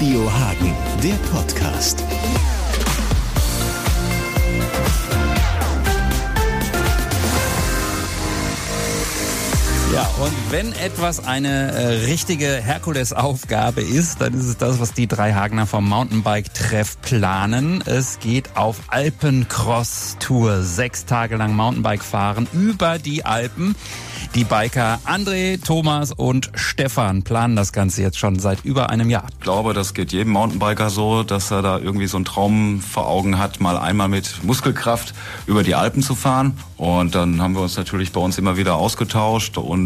Radio Hagen, der Podcast. Ja, und wenn etwas eine äh, richtige Herkulesaufgabe ist, dann ist es das, was die drei Hagener vom Mountainbike-Treff planen. Es geht auf Alpencross-Tour. Sechs Tage lang Mountainbike fahren über die Alpen. Die Biker André, Thomas und Stefan planen das Ganze jetzt schon seit über einem Jahr. Ich glaube, das geht jedem Mountainbiker so, dass er da irgendwie so einen Traum vor Augen hat, mal einmal mit Muskelkraft über die Alpen zu fahren. Und dann haben wir uns natürlich bei uns immer wieder ausgetauscht und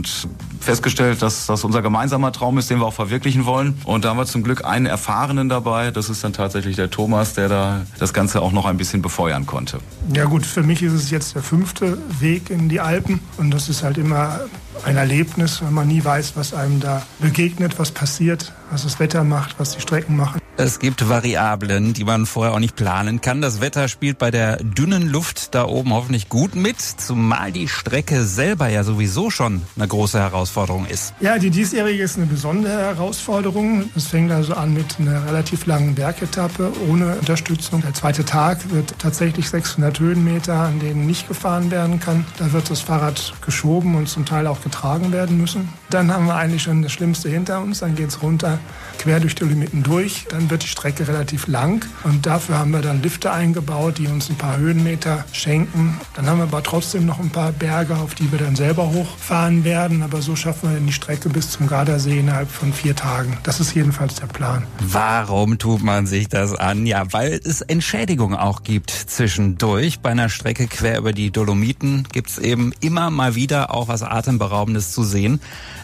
festgestellt, dass das unser gemeinsamer Traum ist, den wir auch verwirklichen wollen. Und da haben wir zum Glück einen Erfahrenen dabei. Das ist dann tatsächlich der Thomas, der da das Ganze auch noch ein bisschen befeuern konnte. Ja gut, für mich ist es jetzt der fünfte Weg in die Alpen und das ist halt immer ein Erlebnis, wenn man nie weiß, was einem da begegnet, was passiert, was das Wetter macht, was die Strecken machen. Es gibt Variablen, die man vorher auch nicht planen kann. Das Wetter spielt bei der dünnen Luft da oben hoffentlich gut mit, zumal die Strecke selber ja sowieso schon eine große Herausforderung ist. Ja, die diesjährige ist eine besondere Herausforderung. Es fängt also an mit einer relativ langen Bergetappe ohne Unterstützung. Der zweite Tag wird tatsächlich 600 Höhenmeter, an denen nicht gefahren werden kann. Da wird das Fahrrad geschoben und zum Teil auch getragen werden müssen. Dann haben wir eigentlich schon das Schlimmste hinter uns. Dann geht es runter, quer durch die Limiten durch. Dann wird die Strecke relativ lang und dafür haben wir dann Lifte eingebaut, die uns ein paar Höhenmeter schenken. Dann haben wir aber trotzdem noch ein paar Berge, auf die wir dann selber hochfahren werden. Aber so schaffen wir dann die Strecke bis zum Gardasee innerhalb von vier Tagen. Das ist jedenfalls der Plan. Warum tut man sich das an? Ja, weil es Entschädigungen auch gibt zwischendurch. Bei einer Strecke quer über die Dolomiten gibt es eben immer mal wieder auch was Atemberaubendes zu sehen.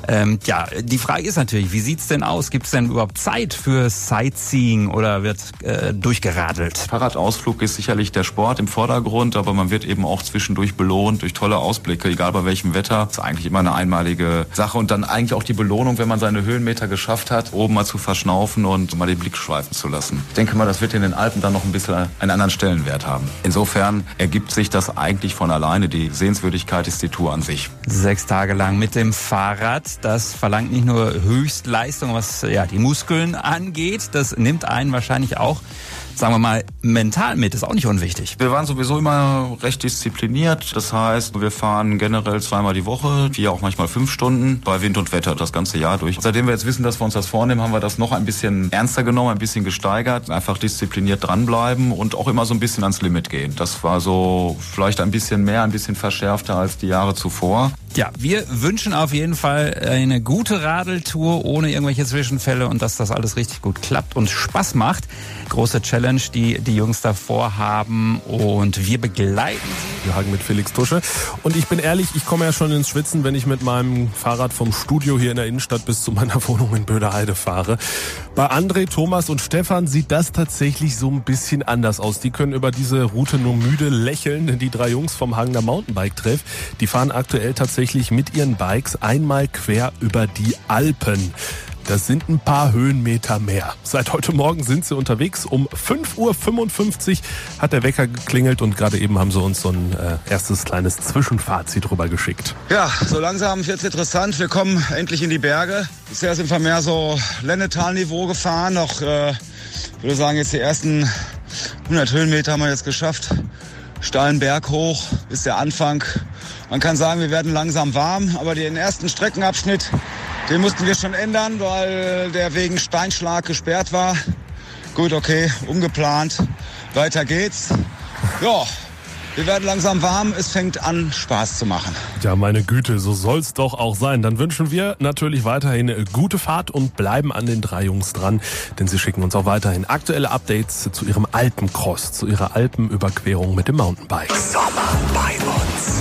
Ähm, ja, die Frage ist natürlich, wie sieht's denn aus? Gibt es denn überhaupt Zeit für Sightseeing oder wird äh, durchgeradelt? Fahrradausflug ist sicherlich der Sport im Vordergrund, aber man wird eben auch zwischendurch belohnt durch tolle Ausblicke, egal bei welchem Wetter. Das ist eigentlich immer eine einmalige Sache und dann eigentlich auch die Belohnung, wenn man seine Höhenmeter geschafft hat, oben mal zu verschnaufen und mal den Blick schweifen zu lassen. Ich denke mal, das wird in den Alpen dann noch ein bisschen einen anderen Stellenwert haben. Insofern ergibt sich das eigentlich von alleine. Die Sehenswürdigkeit ist die Tour an sich. Sechs Tage lang mit dem Fahrrad. Das verlangt nicht nur Höchstleistung, was ja die Muskeln angeht. Das nimmt einen wahrscheinlich auch sagen wir mal, mental mit, ist auch nicht unwichtig. Wir waren sowieso immer recht diszipliniert. Das heißt, wir fahren generell zweimal die Woche, vier auch manchmal fünf Stunden bei Wind und Wetter das ganze Jahr durch. Seitdem wir jetzt wissen, dass wir uns das vornehmen, haben wir das noch ein bisschen ernster genommen, ein bisschen gesteigert. Einfach diszipliniert dranbleiben und auch immer so ein bisschen ans Limit gehen. Das war so vielleicht ein bisschen mehr, ein bisschen verschärfter als die Jahre zuvor. Ja, wir wünschen auf jeden Fall eine gute Radeltour ohne irgendwelche Zwischenfälle und dass das alles richtig gut klappt und Spaß macht. Große Challenge, die die Jungs davor haben und wir begleiten sie. Wir hagen mit Felix Tusche. Und ich bin ehrlich, ich komme ja schon ins Schwitzen, wenn ich mit meinem Fahrrad vom Studio hier in der Innenstadt bis zu meiner Wohnung in Böderheide fahre. Bei André, Thomas und Stefan sieht das tatsächlich so ein bisschen anders aus. Die können über diese Route nur müde lächeln, denn die drei Jungs vom Hagener Mountainbike-Treff, die fahren aktuell tatsächlich mit ihren Bikes einmal quer über die Alpen. Das sind ein paar Höhenmeter mehr. Seit heute Morgen sind sie unterwegs. Um 5.55 Uhr hat der Wecker geklingelt und gerade eben haben sie uns so ein äh, erstes kleines Zwischenfazit rüber geschickt. Ja, so langsam wird es interessant. Wir kommen endlich in die Berge. Bisher sind wir mehr so Lennetal-Niveau gefahren. Noch, äh, ich würde sagen, jetzt die ersten 100 Höhenmeter haben wir jetzt geschafft. Steilen Berg hoch ist der Anfang. Man kann sagen, wir werden langsam warm, aber den ersten Streckenabschnitt den mussten wir schon ändern, weil der wegen Steinschlag gesperrt war. Gut, okay, umgeplant. Weiter geht's. Ja, wir werden langsam warm. Es fängt an, Spaß zu machen. Ja, meine Güte, so soll's doch auch sein. Dann wünschen wir natürlich weiterhin gute Fahrt und bleiben an den drei Jungs dran, denn sie schicken uns auch weiterhin aktuelle Updates zu ihrem Alpencross, zu ihrer Alpenüberquerung mit dem Mountainbike. Sommer bei uns.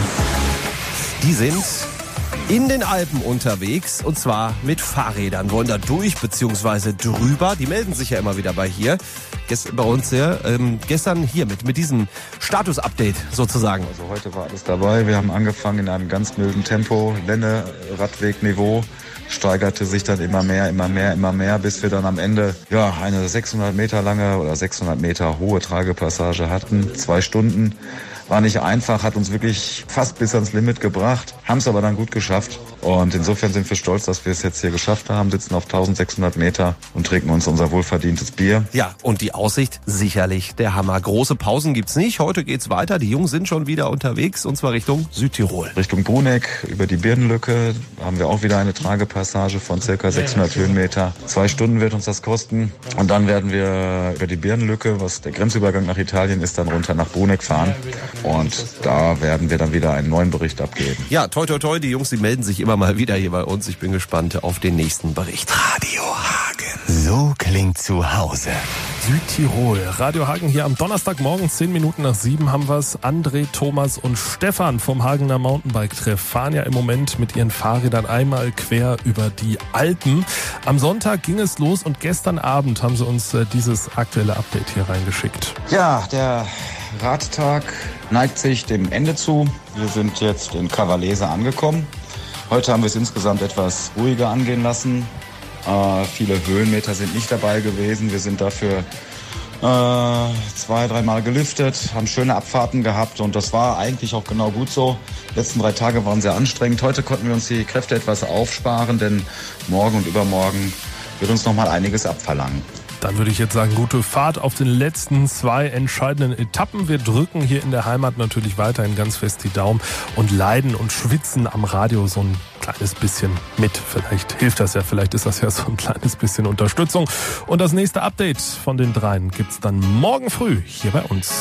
Die sind in den Alpen unterwegs und zwar mit Fahrrädern, wollen da durch beziehungsweise drüber. Die melden sich ja immer wieder bei hier, Gest bei uns hier. Ähm, gestern hier mit, mit diesem Status-Update sozusagen. Also heute war alles dabei. Wir haben angefangen in einem ganz milden Tempo, Lenne, Radwegniveau steigerte sich dann immer mehr, immer mehr, immer mehr, bis wir dann am Ende ja eine 600 Meter lange oder 600 Meter hohe Tragepassage hatten. Zwei Stunden war nicht einfach, hat uns wirklich fast bis ans Limit gebracht, haben es aber dann gut geschafft. Und insofern sind wir stolz, dass wir es jetzt hier geschafft haben, sitzen auf 1600 Meter und trinken uns unser wohlverdientes Bier. Ja, und die Aussicht sicherlich der Hammer. Große Pausen gibt's nicht. Heute geht's weiter. Die Jungs sind schon wieder unterwegs und zwar Richtung Südtirol. Richtung Bruneck über die Birnenlücke haben wir auch wieder eine Tragepassage von circa 600 Höhenmeter. Zwei Stunden wird uns das kosten. Und dann werden wir über die Birnenlücke, was der Grenzübergang nach Italien ist, dann runter nach Bruneck fahren. Und da werden wir dann wieder einen neuen Bericht abgeben. Ja, toi toi toi, die Jungs, die melden sich immer mal wieder hier bei uns. Ich bin gespannt auf den nächsten Bericht. Radio Hagen. So klingt zu Hause. Südtirol. Radio Hagen hier am Donnerstagmorgen, 10 Minuten nach 7 haben wir's. André, Thomas und Stefan vom Hagener Mountainbike-Treff fahren ja im Moment mit ihren Fahrrädern einmal quer über die Alpen. Am Sonntag ging es los und gestern Abend haben sie uns äh, dieses aktuelle Update hier reingeschickt. Ja, der Radtag neigt sich dem Ende zu. Wir sind jetzt in Cavalese angekommen. Heute haben wir es insgesamt etwas ruhiger angehen lassen. Äh, viele Höhenmeter sind nicht dabei gewesen. Wir sind dafür äh, zwei, dreimal gelüftet, haben schöne Abfahrten gehabt und das war eigentlich auch genau gut so. Die letzten drei Tage waren sehr anstrengend. Heute konnten wir uns die Kräfte etwas aufsparen, denn morgen und übermorgen wird uns noch mal einiges abverlangen. Dann würde ich jetzt sagen, gute Fahrt auf den letzten zwei entscheidenden Etappen. Wir drücken hier in der Heimat natürlich weiterhin ganz fest die Daumen und leiden und schwitzen am Radio so ein kleines bisschen mit. Vielleicht hilft das ja, vielleicht ist das ja so ein kleines bisschen Unterstützung. Und das nächste Update von den dreien gibt's dann morgen früh hier bei uns.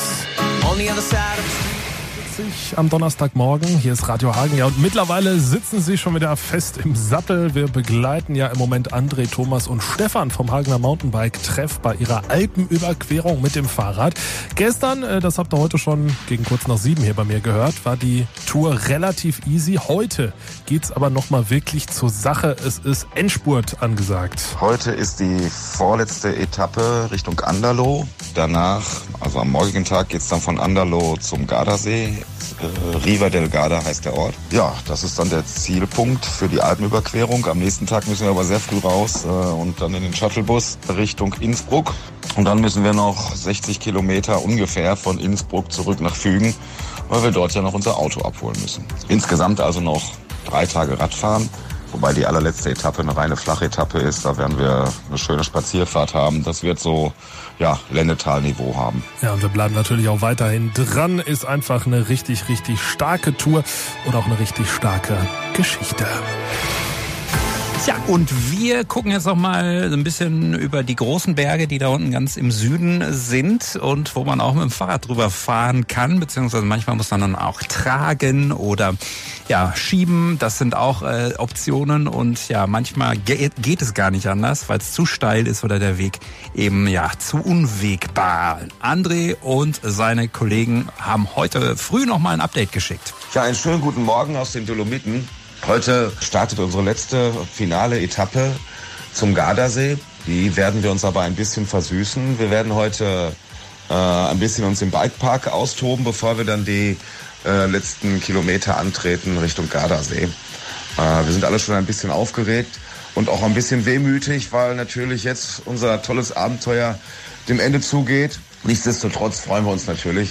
Am Donnerstagmorgen. Hier ist Radio Hagen. Ja, und mittlerweile sitzen sie schon wieder fest im Sattel. Wir begleiten ja im Moment André, Thomas und Stefan vom Hagener Mountainbike-Treff bei ihrer Alpenüberquerung mit dem Fahrrad. Gestern, äh, das habt ihr heute schon gegen kurz nach sieben hier bei mir gehört, war die Tour relativ easy. Heute geht's aber nochmal wirklich zur Sache. Es ist Endspurt angesagt. Heute ist die vorletzte Etappe Richtung Anderloh. Danach, also am morgigen Tag, geht's dann von Anderloh zum Gardasee Riva del Garda heißt der Ort. Ja, das ist dann der Zielpunkt für die Alpenüberquerung. Am nächsten Tag müssen wir aber sehr früh raus äh, und dann in den Shuttlebus Richtung Innsbruck. Und dann müssen wir noch 60 Kilometer ungefähr von Innsbruck zurück nach Fügen, weil wir dort ja noch unser Auto abholen müssen. Insgesamt also noch drei Tage Radfahren. Wobei die allerletzte Etappe eine reine Flachetappe ist. Da werden wir eine schöne Spazierfahrt haben. Das wird so, ja, Lennetal-Niveau haben. Ja, und wir bleiben natürlich auch weiterhin dran. Ist einfach eine richtig, richtig starke Tour und auch eine richtig starke Geschichte. Tja, und wir gucken jetzt noch mal ein bisschen über die großen Berge, die da unten ganz im Süden sind und wo man auch mit dem Fahrrad drüber fahren kann, beziehungsweise manchmal muss man dann auch tragen oder ja, schieben. Das sind auch äh, Optionen und ja, manchmal ge geht es gar nicht anders, weil es zu steil ist oder der Weg eben ja zu unwegbar. André und seine Kollegen haben heute früh noch mal ein Update geschickt. Ja, einen schönen guten Morgen aus den Dolomiten. Heute startet unsere letzte finale Etappe zum Gardasee. Die werden wir uns aber ein bisschen versüßen. Wir werden heute äh, ein bisschen uns im Bikepark austoben, bevor wir dann die äh, letzten Kilometer antreten Richtung Gardasee. Äh, wir sind alle schon ein bisschen aufgeregt und auch ein bisschen wehmütig, weil natürlich jetzt unser tolles Abenteuer dem Ende zugeht. Nichtsdestotrotz freuen wir uns natürlich,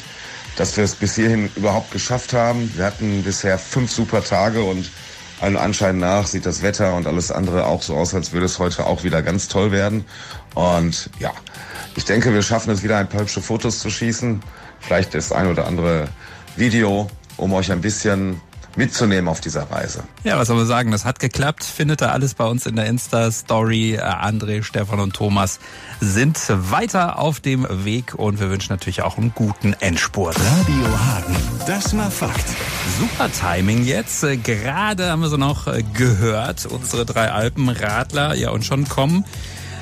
dass wir es bis hierhin überhaupt geschafft haben. Wir hatten bisher fünf super Tage und allen Anschein nach sieht das Wetter und alles andere auch so aus, als würde es heute auch wieder ganz toll werden. Und ja, ich denke, wir schaffen es wieder ein paar hübsche Fotos zu schießen. Vielleicht das ein oder andere Video, um euch ein bisschen mitzunehmen auf dieser Reise. Ja, was soll man sagen, das hat geklappt. Findet ihr alles bei uns in der Insta-Story. Äh, André, Stefan und Thomas sind weiter auf dem Weg und wir wünschen natürlich auch einen guten Endspurt. Radio Hagen, das war Fakt. Super Timing jetzt. Äh, Gerade haben wir so noch äh, gehört, unsere drei Alpenradler. Ja, und schon kommen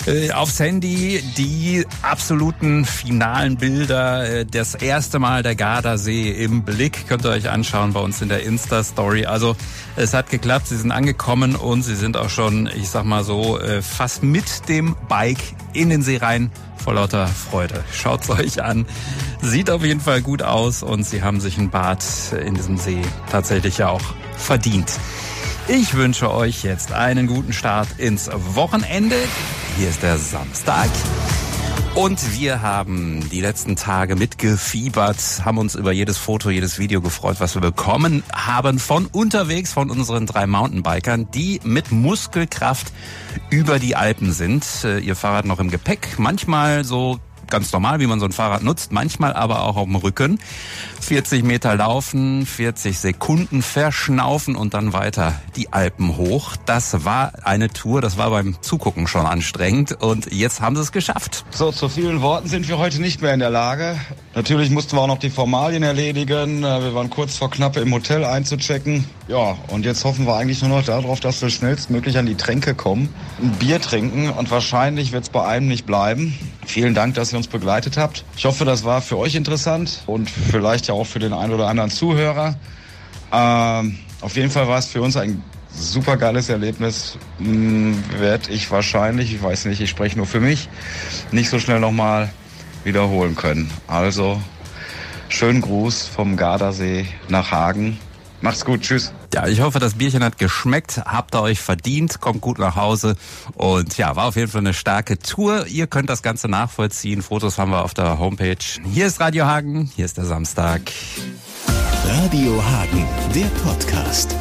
äh, aufs Handy die absoluten finalen Bilder. Äh, das erste Mal der Gardasee im Blick. Könnt ihr euch anschauen bei uns in der Insta-Story. Also es hat geklappt, sie sind angekommen und sie sind auch schon, ich sag mal so, äh, fast mit dem Bike in den See rein vor lauter Freude. Schaut's euch an. Sieht auf jeden Fall gut aus und sie haben sich ein Bad in diesem See tatsächlich ja auch verdient. Ich wünsche euch jetzt einen guten Start ins Wochenende. Hier ist der Samstag. Und wir haben die letzten Tage mitgefiebert, haben uns über jedes Foto, jedes Video gefreut, was wir bekommen haben von unterwegs von unseren drei Mountainbikern, die mit Muskelkraft über die Alpen sind. Äh, ihr Fahrrad noch im Gepäck, manchmal so ganz normal, wie man so ein Fahrrad nutzt, manchmal aber auch auf dem Rücken. 40 Meter laufen, 40 Sekunden verschnaufen und dann weiter die Alpen hoch. Das war eine Tour, das war beim Zugucken schon anstrengend und jetzt haben sie es geschafft. So, zu vielen Worten sind wir heute nicht mehr in der Lage. Natürlich mussten wir auch noch die Formalien erledigen. Äh, wir waren kurz vor knapp im Hotel einzuchecken. Ja, und jetzt hoffen wir eigentlich nur noch darauf, dass wir schnellstmöglich an die Tränke kommen, ein Bier trinken und wahrscheinlich wird es bei einem nicht bleiben. Vielen Dank, dass ihr uns begleitet habt. Ich hoffe, das war für euch interessant und vielleicht ja auch für den einen oder anderen Zuhörer. Ähm, auf jeden Fall war es für uns ein super geiles Erlebnis. Hm, Werde ich wahrscheinlich, ich weiß nicht, ich spreche nur für mich, nicht so schnell nochmal wiederholen können. Also schönen Gruß vom Gardasee nach Hagen. Macht's gut, tschüss. Ja, ich hoffe, das Bierchen hat geschmeckt, habt ihr euch verdient, kommt gut nach Hause und ja, war auf jeden Fall eine starke Tour. Ihr könnt das Ganze nachvollziehen. Fotos haben wir auf der Homepage. Hier ist Radio Hagen, hier ist der Samstag. Radio Hagen, der Podcast.